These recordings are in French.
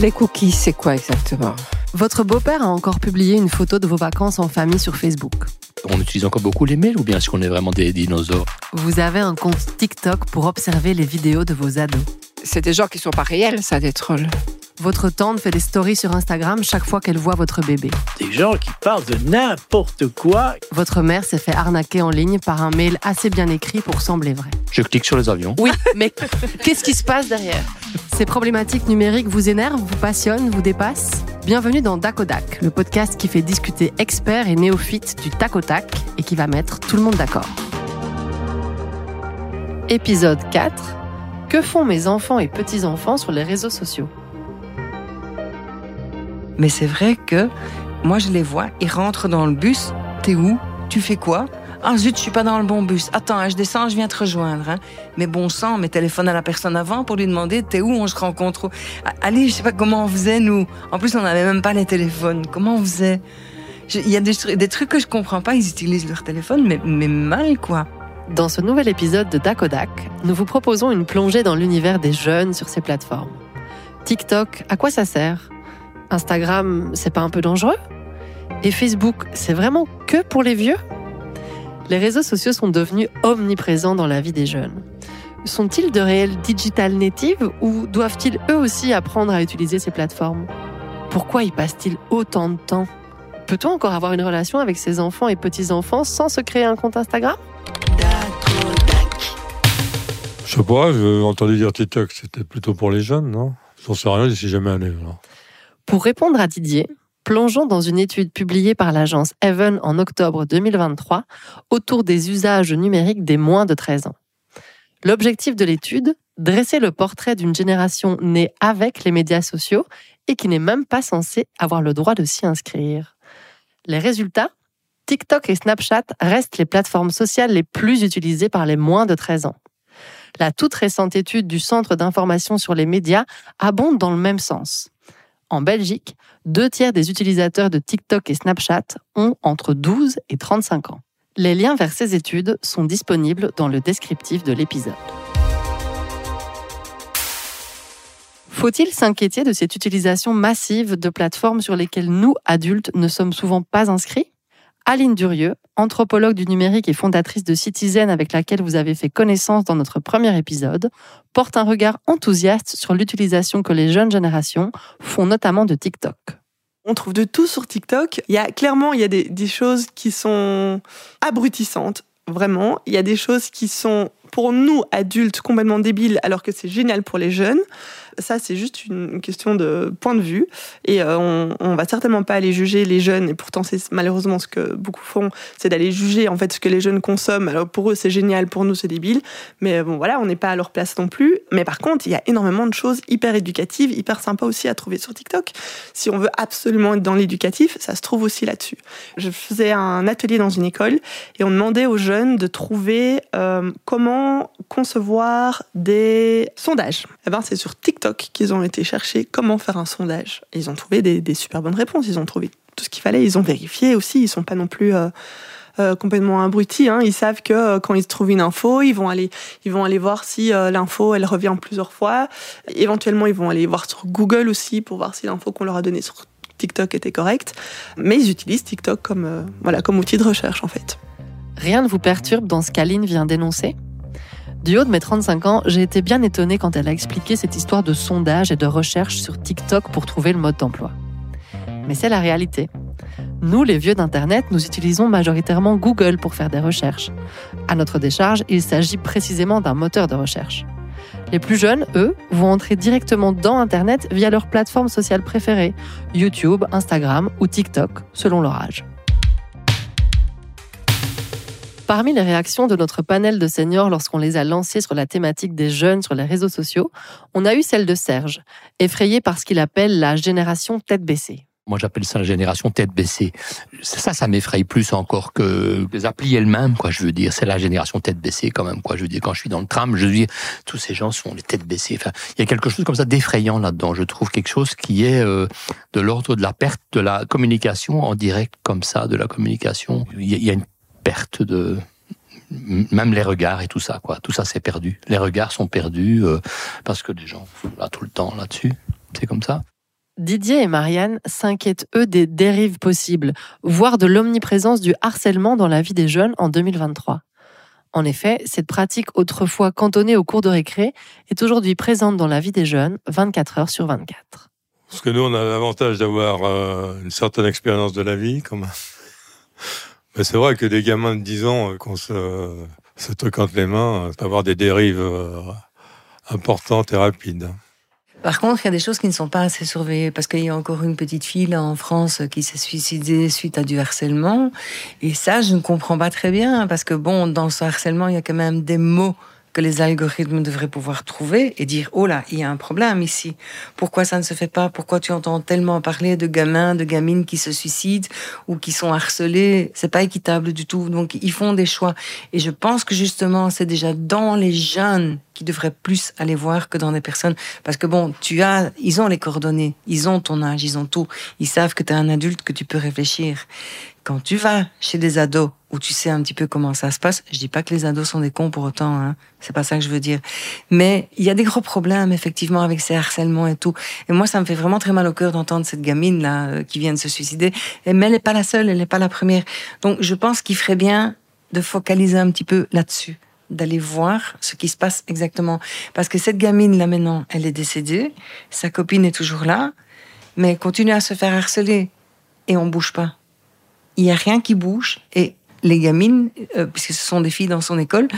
Les cookies, c'est quoi exactement? Votre beau-père a encore publié une photo de vos vacances en famille sur Facebook. On utilise encore beaucoup les mails ou bien est-ce qu'on est vraiment des dinosaures? Vous avez un compte TikTok pour observer les vidéos de vos ados. C'est des gens qui sont pas réels, ça, des trolls. Votre tante fait des stories sur Instagram chaque fois qu'elle voit votre bébé. Des gens qui parlent de n'importe quoi. Votre mère s'est fait arnaquer en ligne par un mail assez bien écrit pour sembler vrai. Je clique sur les avions. Oui, mais qu'est-ce qui se passe derrière? Ces problématiques numériques vous énervent, vous passionnent, vous dépassent? Bienvenue dans Dakodak, le podcast qui fait discuter experts et néophytes du tac au tac et qui va mettre tout le monde d'accord. Épisode 4. Que font mes enfants et petits-enfants sur les réseaux sociaux? Mais c'est vrai que moi je les vois, ils rentrent dans le bus. T'es où? Tu fais quoi? Ah zut, je suis pas dans le bon bus. Attends, hein, je descends, je viens te rejoindre. hein. Mais bon sang, mais téléphone à la personne avant pour lui demander t'es où, on se rencontre Ah, Allez, je sais pas comment on faisait nous. En plus, on n'avait même pas les téléphones. Comment on faisait? Il y a des, des trucs que je comprends pas. Ils utilisent leur téléphone, mais, mais mal quoi. Dans ce nouvel épisode de Dakodak, nous vous proposons une plongée dans l'univers des jeunes sur ces plateformes. TikTok, à quoi ça sert? Instagram, c'est pas un peu dangereux? Et Facebook, c'est vraiment que pour les vieux? Les réseaux sociaux sont devenus omniprésents dans la vie des jeunes. Sont-ils de réels digital natives ou doivent-ils eux aussi apprendre à utiliser ces plateformes? Pourquoi y passent-ils autant de temps? Peut-on encore avoir une relation avec ses enfants et petits-enfants sans se créer un compte Instagram? Je sais pas, j'ai entendu dire TikTok, c'était plutôt pour les jeunes, non? J'en sais rien, j'y suis jamais allé. alors. Pour répondre à Didier, plongeons dans une étude publiée par l'agence Even en octobre 2023 autour des usages numériques des moins de 13 ans. L'objectif de l'étude, dresser le portrait d'une génération née avec les médias sociaux et qui n'est même pas censée avoir le droit de s'y inscrire. Les résultats TikTok et Snapchat restent les plateformes sociales les plus utilisées par les moins de 13 ans. La toute récente étude du Centre d'information sur les médias abonde dans le même sens. En Belgique, deux tiers des utilisateurs de TikTok et Snapchat ont entre 12 et 35 ans. Les liens vers ces études sont disponibles dans le descriptif de l'épisode. Faut-il s'inquiéter de cette utilisation massive de plateformes sur lesquelles nous, adultes, ne sommes souvent pas inscrits? Aline Durieux, anthropologue du numérique et fondatrice de Citizen avec laquelle vous avez fait connaissance dans notre premier épisode, porte un regard enthousiaste sur l'utilisation que les jeunes générations font notamment de TikTok. On trouve de tout sur TikTok. Il y a clairement il y a des, des choses qui sont abrutissantes, vraiment. Il y a des choses qui sont pour nous adultes complètement débiles, alors que c'est génial pour les jeunes. Ça, c'est juste une question de point de vue. Et euh, on, on va certainement pas aller juger les jeunes. Et pourtant, c'est malheureusement ce que beaucoup font, c'est d'aller juger en fait ce que les jeunes consomment. Alors pour eux, c'est génial, pour nous, c'est débile. Mais bon, voilà, on n'est pas à leur place non plus. Mais par contre, il y a énormément de choses hyper éducatives, hyper sympas aussi à trouver sur TikTok. Si on veut absolument être dans l'éducatif, ça se trouve aussi là-dessus. Je faisais un atelier dans une école et on demandait aux jeunes de trouver euh, comment concevoir des sondages. Eh ben, c'est sur TikTok qu'ils ont été chercher comment faire un sondage. Ils ont trouvé des, super bonnes réponses. Ils ont trouvé tout ce qu'il fallait. Ils ont vérifié aussi. Ils sont pas non plus euh, euh, complètement abrutis. Hein. Ils savent que euh, quand ils trouvent une info, ils vont aller, ils vont aller voir si l'info elle revient plusieurs fois. Éventuellement, ils vont aller voir sur Google aussi pour voir si l'info qu'on leur a donnée sur TikTok était correcte. Mais ils utilisent TikTok comme voilà comme outil de recherche en fait. Rien ne vous perturbe dans ce qu'Aline vient d'énoncer? Du haut de mes 35 ans, j'ai été bien étonnée quand elle a expliqué cette histoire de sondage et de recherche sur TikTok pour trouver le mode d'emploi. Mais c'est la réalité. Nous, les vieux d'Internet, nous utilisons majoritairement Google pour faire des recherches. À notre décharge, il s'agit précisément d'un moteur de recherche. Les plus jeunes, eux, vont entrer directement dans Internet via leur plateforme sociale préférée, YouTube, Instagram ou TikTok, selon leur âge. Parmi les réactions de notre panel de seniors lorsqu'on les a lancés sur la thématique des jeunes sur les réseaux sociaux, on a eu celle de Serge, effrayé par ce qu'il appelle la génération tête baissée. Moi, j'appelle ça la génération tête baissée. Ça, ça m'effraie plus encore que les applis elles-mêmes, quoi. Je veux dire, c'est la génération tête baissée quand même, quoi. Je veux dire, quand je suis dans le tram, je veux tous ces gens sont les têtes baissées. Il y a quelque chose comme ça d'effrayant là-dedans. Je trouve quelque chose qui est euh, de l'ordre de la perte de la communication en direct, comme ça, de la communication. Il y a une perte de même les regards et tout ça, quoi. Tout ça, c'est perdu. Les regards sont perdus euh, parce que les gens sont là tout le temps là-dessus. C'est comme ça. Didier et Marianne s'inquiètent, eux, des dérives possibles, voire de l'omniprésence du harcèlement dans la vie des jeunes en 2023. En effet, cette pratique autrefois cantonnée au cours de récré est aujourd'hui présente dans la vie des jeunes 24 heures sur 24. Parce que nous, on a l'avantage d'avoir euh, une certaine expérience de la vie, quand même. Mais c'est vrai que des gamins de 10 ans, euh, qu'on se, se truc entre les mains, euh, avoir des dérives euh, importantes et rapides. Par contre, il y a des choses qui ne sont pas assez surveillées parce qu'il y a encore une petite fille en France qui s'est suicidée suite à du harcèlement. Et ça, je ne comprends pas très bien parce que bon, dans ce harcèlement, il y a quand même des mots les algorithmes devraient pouvoir trouver et dire oh là, il y a un problème ici. Pourquoi ça ne se fait pas? Pourquoi tu entends tellement parler de gamins, de gamines qui se suicident ou qui sont harcelés C'est pas équitable du tout. Donc ils font des choix. Et je pense que justement, c'est déjà dans les jeunes qui devraient plus aller voir que dans des personnes. Parce que bon, tu as, ils ont les coordonnées, ils ont ton âge, ils ont tout. Ils savent que tu es un adulte, que tu peux réfléchir. Quand tu vas chez des ados où tu sais un petit peu comment ça se passe, je dis pas que les ados sont des cons pour autant, hein. c'est pas ça que je veux dire. Mais il y a des gros problèmes effectivement avec ces harcèlements et tout. Et moi, ça me fait vraiment très mal au cœur d'entendre cette gamine là euh, qui vient de se suicider. Mais elle n'est pas la seule, elle n'est pas la première. Donc je pense qu'il ferait bien de focaliser un petit peu là-dessus d'aller voir ce qui se passe exactement. Parce que cette gamine là maintenant, elle est décédée, sa copine est toujours là, mais elle continue à se faire harceler et on bouge pas. Il y a rien qui bouge et les gamines, euh, puisque ce sont des filles dans son école,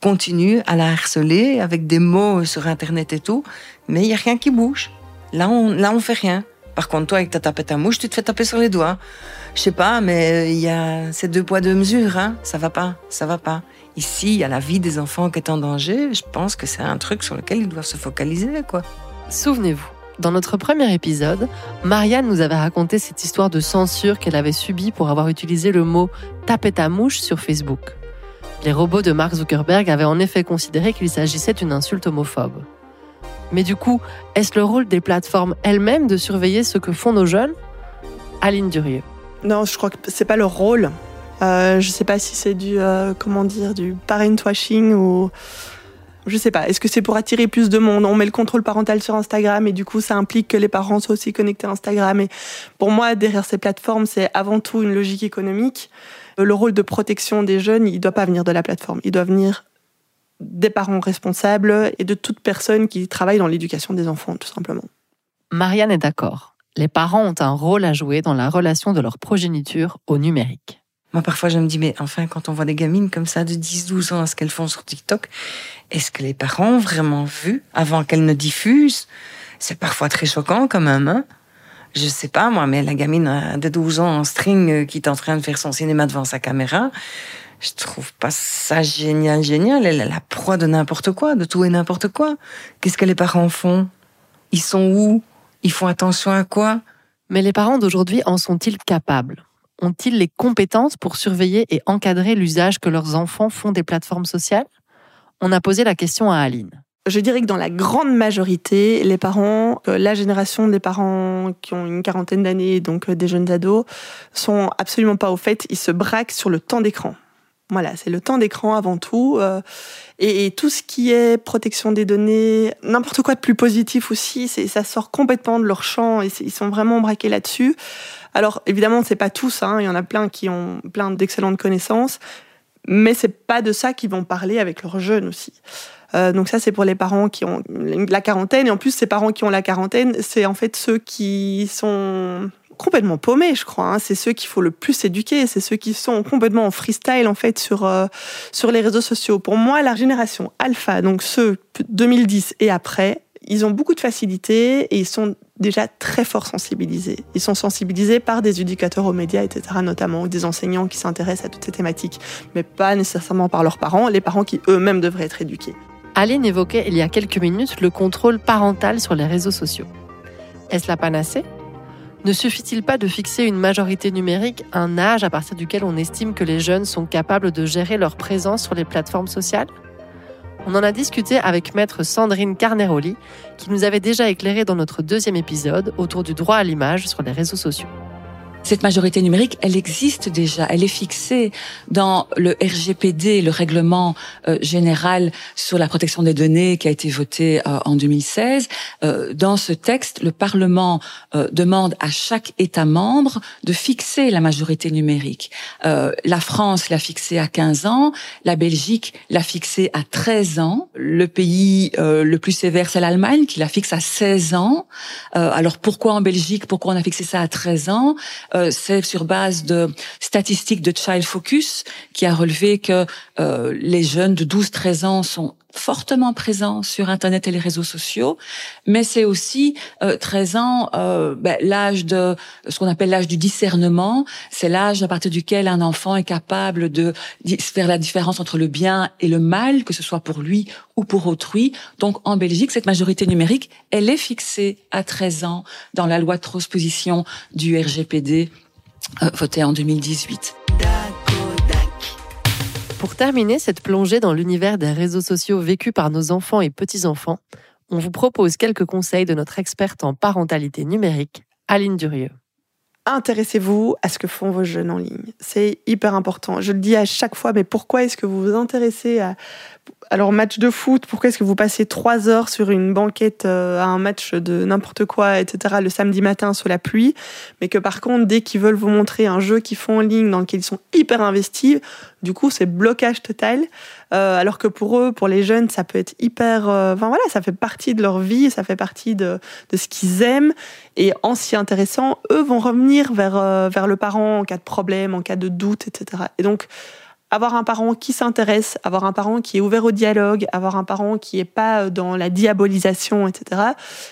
continuent à la harceler avec des mots sur internet et tout, mais il y a rien qui bouge. Là on là on fait rien. Par contre toi avec ta tapette à mouche, tu te fais taper sur les doigts. Je sais pas, mais il y a ces deux poids deux mesures, hein. Ça va pas, ça va pas. Ici, il y a la vie des enfants qui est en danger. Je pense que c'est un truc sur lequel ils doivent se focaliser, quoi. Souvenez-vous, dans notre premier épisode, Marianne nous avait raconté cette histoire de censure qu'elle avait subie pour avoir utilisé le mot tapette à mouche sur Facebook. Les robots de Mark Zuckerberg avaient en effet considéré qu'il s'agissait d'une insulte homophobe. Mais du coup, est-ce le rôle des plateformes elles-mêmes de surveiller ce que font nos jeunes? Aline Durieux. Non, je crois que c'est pas leur rôle. Euh, je sais pas si c'est du euh, comment dire du parent washing ou je sais pas. Est-ce que c'est pour attirer plus de monde? On met le contrôle parental sur Instagram et du coup ça implique que les parents soient aussi connectés à Instagram. Et pour moi, derrière ces plateformes, c'est avant tout une logique économique. Le rôle de protection des jeunes, il doit pas venir de la plateforme. Il doit venir des parents responsables et de toute personne qui travaille dans l'éducation des enfants, tout simplement. Marianne est d'accord. Les parents ont un rôle à jouer dans la relation de leur progéniture au numérique. Moi, parfois, je me dis, mais enfin, quand on voit des gamines comme ça de 10, 12 ans, ce qu'elles font sur TikTok, est-ce que les parents ont vraiment vu avant qu'elles ne diffusent? C'est parfois très choquant quand même, hein. Je sais pas, moi, mais la gamine euh, de 12 ans en string euh, qui est en train de faire son cinéma devant sa caméra, je trouve pas ça génial, génial. Elle est la proie de n'importe quoi, de tout et n'importe quoi. Qu'est-ce que les parents font? Ils sont où? Ils font attention à quoi? Mais les parents d'aujourd'hui en sont-ils capables? Ont-ils les compétences pour surveiller et encadrer l'usage que leurs enfants font des plateformes sociales? On a posé la question à Aline. Je dirais que dans la grande majorité, les parents, euh, la génération des parents qui ont une quarantaine d'années, donc euh, des jeunes ados, sont absolument pas au fait. Ils se braquent sur le temps d'écran. Voilà, c'est le temps d'écran avant tout. euh, et, tout ce qui est protection des données, n'importe quoi de plus positif aussi, ça sort complètement de leur champ ils sont vraiment braqués là-dessus. Alors évidemment, c'est pas tous, hein, il y en a plein qui ont plein d'excellentes connaissances, mais c'est pas de ça qu'ils vont parler avec leurs jeunes aussi. Euh, donc ça, c'est pour les parents qui ont la quarantaine. Et en plus, ces parents qui ont la quarantaine, c'est en fait ceux qui sont complètement paumés, je crois. hein. C'est ceux qu'il faut le plus éduquer. C'est ceux qui sont complètement en freestyle, en fait, sur, euh, sur les réseaux sociaux. Pour moi, la génération alpha, donc ceux 2010 et après, ils ont beaucoup de facilité et ils sont déjà très fort sensibilisés. Ils sont sensibilisés par des éducateurs aux médias, etc., notamment, ou des enseignants qui s'intéressent à toutes ces thématiques, mais pas nécessairement par leurs parents, les parents qui eux-mêmes devraient être éduqués. Aline évoquait il y a quelques minutes le contrôle parental sur les réseaux sociaux. Est-ce la panacée? Ne suffit-il pas de fixer une majorité numérique, un âge à partir duquel on estime que les jeunes sont capables de gérer leur présence sur les plateformes sociales? On en a discuté avec maître Sandrine Carneroli, qui nous avait déjà éclairé dans notre deuxième épisode autour du droit à l'image sur les réseaux sociaux. Cette majorité numérique, elle existe déjà, elle est fixée dans le RGPD, le règlement euh, général sur la protection des données qui a été voté euh, en 2016. Euh, dans ce texte, le Parlement demande à chaque État membre de fixer la majorité numérique. la France l'a fixée à 15 ans, la Belgique l'a fixée à 13 ans, le pays le plus sévère c'est l'Allemagne qui la fixe à 16 ans. alors pourquoi en Belgique, pourquoi on a fixé ça à 13 ans? Euh, c'est sur base de statistiques de Child Focus qui a relevé que euh, les jeunes de 12-13 ans sont fortement présents sur Internet et les réseaux sociaux, mais c'est aussi euh, 13 ans euh, ben, l'âge de ce qu'on appelle l'âge du discernement. C'est l'âge à partir duquel un enfant est capable de faire la différence entre le bien et le mal, que ce soit pour lui ou pour autrui. Donc en Belgique, cette majorité numérique, elle est fixée à 13 ans dans la loi de transposition du RGPD euh, votée en 2018. Pour terminer cette plongée dans l'univers des réseaux sociaux vécus par nos enfants et petits-enfants, on vous propose quelques conseils de notre experte en parentalité numérique, Aline Durieux. Intéressez-vous à ce que font vos jeunes en ligne. C'est hyper important. Je le dis à chaque fois, mais pourquoi est-ce que vous vous intéressez à, alors, match de foot, pourquoi est-ce que vous passez trois heures sur une banquette euh, à un match de n'importe quoi, etc., le samedi matin sous la pluie, mais que par contre, dès qu'ils veulent vous montrer un jeu qu'ils font en ligne dans lequel ils sont hyper investis, du coup, c'est blocage total. Euh, alors que pour eux, pour les jeunes, ça peut être hyper. Euh, enfin voilà, ça fait partie de leur vie, ça fait partie de, de ce qu'ils aiment. Et en s'y intéressant, eux vont revenir vers, vers le parent en cas de problème, en cas de doute, etc. Et donc, avoir un parent qui s'intéresse, avoir un parent qui est ouvert au dialogue, avoir un parent qui n'est pas dans la diabolisation, etc.,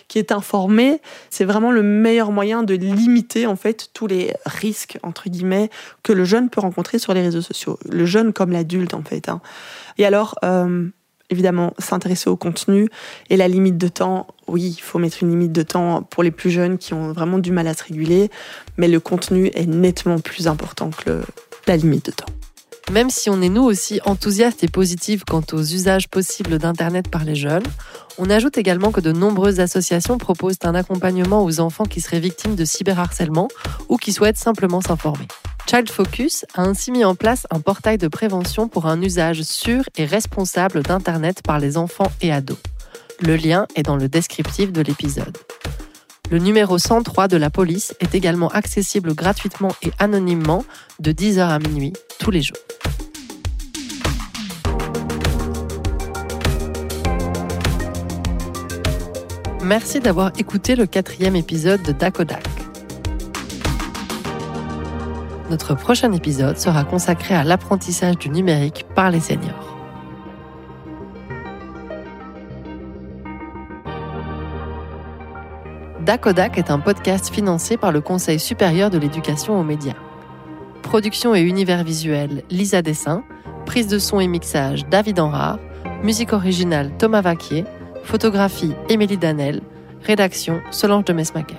qui est informé, c'est vraiment le meilleur moyen de limiter en fait tous les risques entre guillemets que le jeune peut rencontrer sur les réseaux sociaux, le jeune comme l'adulte en fait. Hein. Et alors. Euh, évidemment, s'intéresser au contenu et la limite de temps. Oui, il faut mettre une limite de temps pour les plus jeunes qui ont vraiment du mal à se réguler, mais le contenu est nettement plus important que la limite de temps. Même si on est nous aussi enthousiastes et positifs quant aux usages possibles d'Internet par les jeunes, on ajoute également que de nombreuses associations proposent un accompagnement aux enfants qui seraient victimes de cyberharcèlement ou qui souhaitent simplement s'informer. Child Focus a ainsi mis en place un portail de prévention pour un usage sûr et responsable d'Internet par les enfants et ados. Le lien est dans le descriptif de l'épisode. Le numéro 103 de la police est également accessible gratuitement et anonymement de 10h à minuit tous les jours. Merci d'avoir écouté le quatrième épisode de Dakodak. Notre prochain épisode sera consacré à l'apprentissage du numérique par les seniors. Dakodak est un podcast financé par le Conseil supérieur de l'éducation aux médias. Production et univers visuel Lisa Dessin, prise de son et mixage David Enrard, musique originale Thomas Vaquier, photographie Émilie Danel, rédaction Solange de Mesmaquer.